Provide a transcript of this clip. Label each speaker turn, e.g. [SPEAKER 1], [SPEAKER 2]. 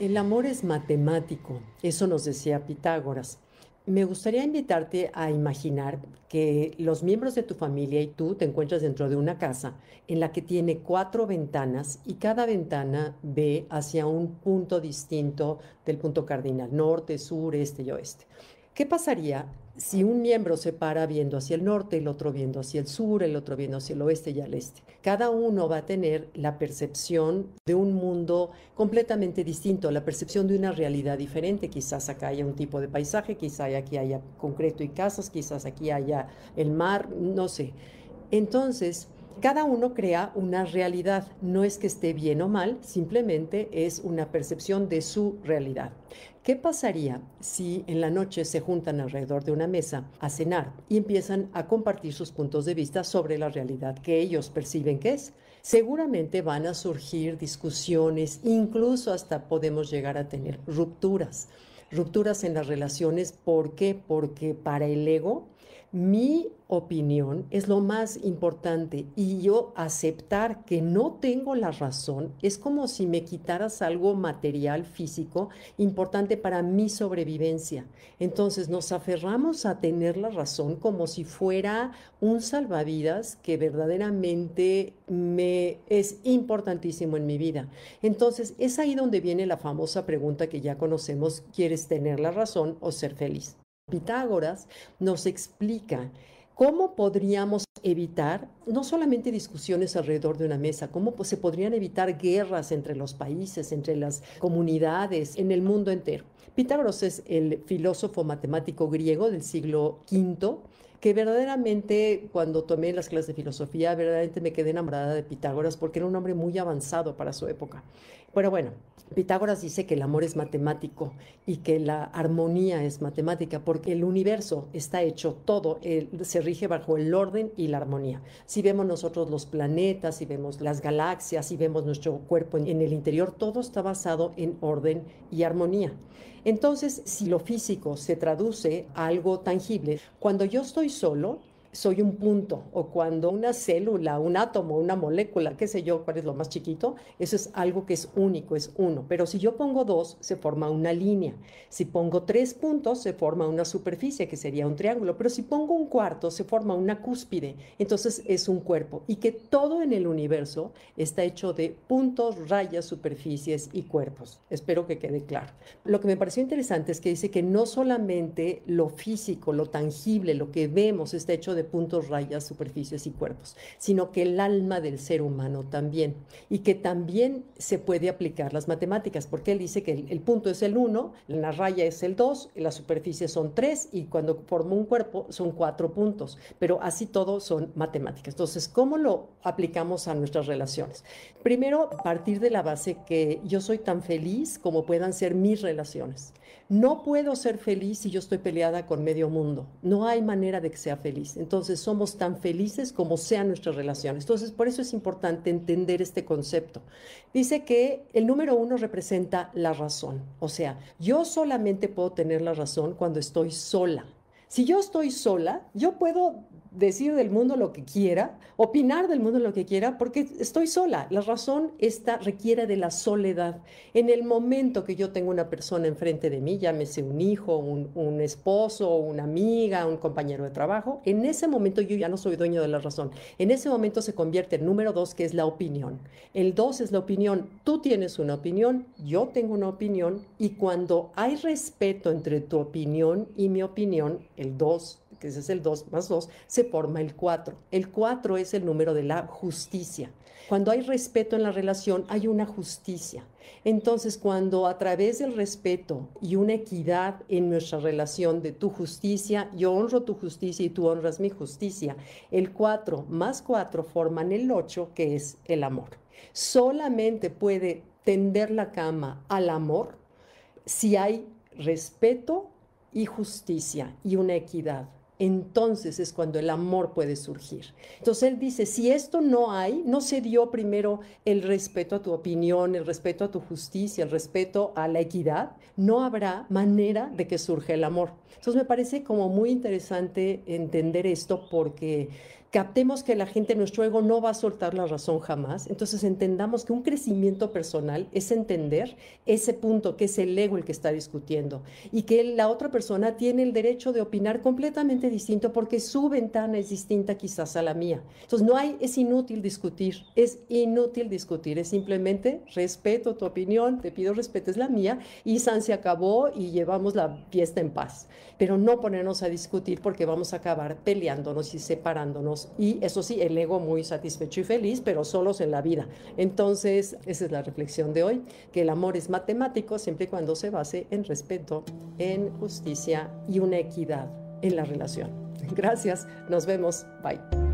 [SPEAKER 1] El amor es matemático, eso nos decía Pitágoras. Me gustaría invitarte a imaginar que los miembros de tu familia y tú te encuentras dentro de una casa en la que tiene cuatro ventanas y cada ventana ve hacia un punto distinto del punto cardinal, norte, sur, este y oeste. ¿Qué pasaría si un miembro se para viendo hacia el norte, el otro viendo hacia el sur, el otro viendo hacia el oeste y al este? Cada uno va a tener la percepción de un mundo completamente distinto, la percepción de una realidad diferente. Quizás acá haya un tipo de paisaje, quizás aquí haya concreto y casas, quizás aquí haya el mar, no sé. Entonces, cada uno crea una realidad, no es que esté bien o mal, simplemente es una percepción de su realidad. ¿Qué pasaría si en la noche se juntan alrededor de una mesa a cenar y empiezan a compartir sus puntos de vista sobre la realidad que ellos perciben que es? Seguramente van a surgir discusiones, incluso hasta podemos llegar a tener rupturas. Rupturas en las relaciones, ¿por qué? Porque para el ego mi opinión es lo más importante y yo aceptar que no tengo la razón es como si me quitaras algo material, físico, importante para mi sobrevivencia. Entonces nos aferramos a tener la razón como si fuera un salvavidas que verdaderamente me es importantísimo en mi vida. Entonces es ahí donde viene la famosa pregunta que ya conocemos, ¿quieres tener la razón o ser feliz? Pitágoras nos explica cómo podríamos evitar no solamente discusiones alrededor de una mesa, cómo se podrían evitar guerras entre los países, entre las comunidades, en el mundo entero. Pitágoras es el filósofo matemático griego del siglo V que verdaderamente cuando tomé las clases de filosofía, verdaderamente me quedé enamorada de Pitágoras porque era un hombre muy avanzado para su época. Pero bueno, Pitágoras dice que el amor es matemático y que la armonía es matemática porque el universo está hecho todo, se rige bajo el orden y la armonía. Si vemos nosotros los planetas, si vemos las galaxias, si vemos nuestro cuerpo en el interior, todo está basado en orden y armonía. Entonces, si lo físico se traduce a algo tangible, cuando yo estoy solo, soy un punto, o cuando una célula, un átomo, una molécula, qué sé yo, cuál es lo más chiquito, eso es algo que es único, es uno. Pero si yo pongo dos, se forma una línea. Si pongo tres puntos, se forma una superficie, que sería un triángulo. Pero si pongo un cuarto, se forma una cúspide. Entonces es un cuerpo. Y que todo en el universo está hecho de puntos, rayas, superficies y cuerpos. Espero que quede claro. Lo que me pareció interesante es que dice que no solamente lo físico, lo tangible, lo que vemos está hecho de puntos, rayas, superficies y cuerpos, sino que el alma del ser humano también. Y que también se puede aplicar las matemáticas, porque él dice que el, punto es el 1, la raya es el 2, la superficie son 3 y cuando forma un cuerpo son 4 puntos. Pero así todo son matemáticas. Entonces, ¿cómo lo aplicamos a nuestras relaciones? Primero, partir de la base que yo soy tan feliz como puedan ser mis relaciones. No puedo ser feliz si yo estoy peleada con medio mundo. No hay manera de que sea feliz. Entonces somos tan felices como sean nuestras relaciones. Entonces por eso es importante entender este concepto. Dice que el número uno representa la razón. O sea, yo solamente puedo tener la razón cuando estoy sola. Si yo estoy sola, yo puedo decir del mundo lo que quiera, opinar del mundo lo que quiera, porque estoy sola. La razón esta requiere de la soledad. En el momento que yo tengo una persona enfrente de mí, llámese un hijo, un, un esposo, una amiga, un compañero de trabajo, en ese momento yo ya no soy dueño de la razón. En ese momento se convierte en número dos, que es la opinión. El dos es la opinión. Tú tienes una opinión, yo tengo una opinión, y cuando hay respeto entre tu opinión y mi opinión, el dos que ese es el 2 más 2, se forma el 4. El 4 es el número de la justicia. Cuando hay respeto en la relación, hay una justicia. Entonces, cuando a través del respeto y una equidad en nuestra relación de tu justicia, yo honro tu justicia y tú honras mi justicia, el 4 más 4 forman el 8, que es el amor. Solamente puede tender la cama al amor si hay respeto y justicia y una equidad entonces es cuando el amor puede surgir. Entonces él dice, si esto no hay, no se dio primero el respeto a tu opinión, el respeto a tu justicia, el respeto a la equidad, no habrá manera de que surja el amor. Entonces me parece como muy interesante entender esto porque captemos que la gente, nuestro ego no va a soltar la razón jamás, entonces entendamos que un crecimiento personal es entender ese punto que es el ego el que está discutiendo y que la otra persona tiene el derecho de opinar completamente distinto porque su ventana es distinta quizás a la mía. Entonces no hay, es inútil discutir, es inútil discutir, es simplemente respeto tu opinión, te pido respetes la mía y San se acabó y llevamos la fiesta en paz, pero no ponernos a discutir porque vamos a acabar peleándonos y separándonos y eso sí, el ego muy satisfecho y feliz, pero solos en la vida. Entonces, esa es la reflexión de hoy, que el amor es matemático siempre y cuando se base en respeto, en justicia y una equidad en la relación. Gracias, nos vemos, bye.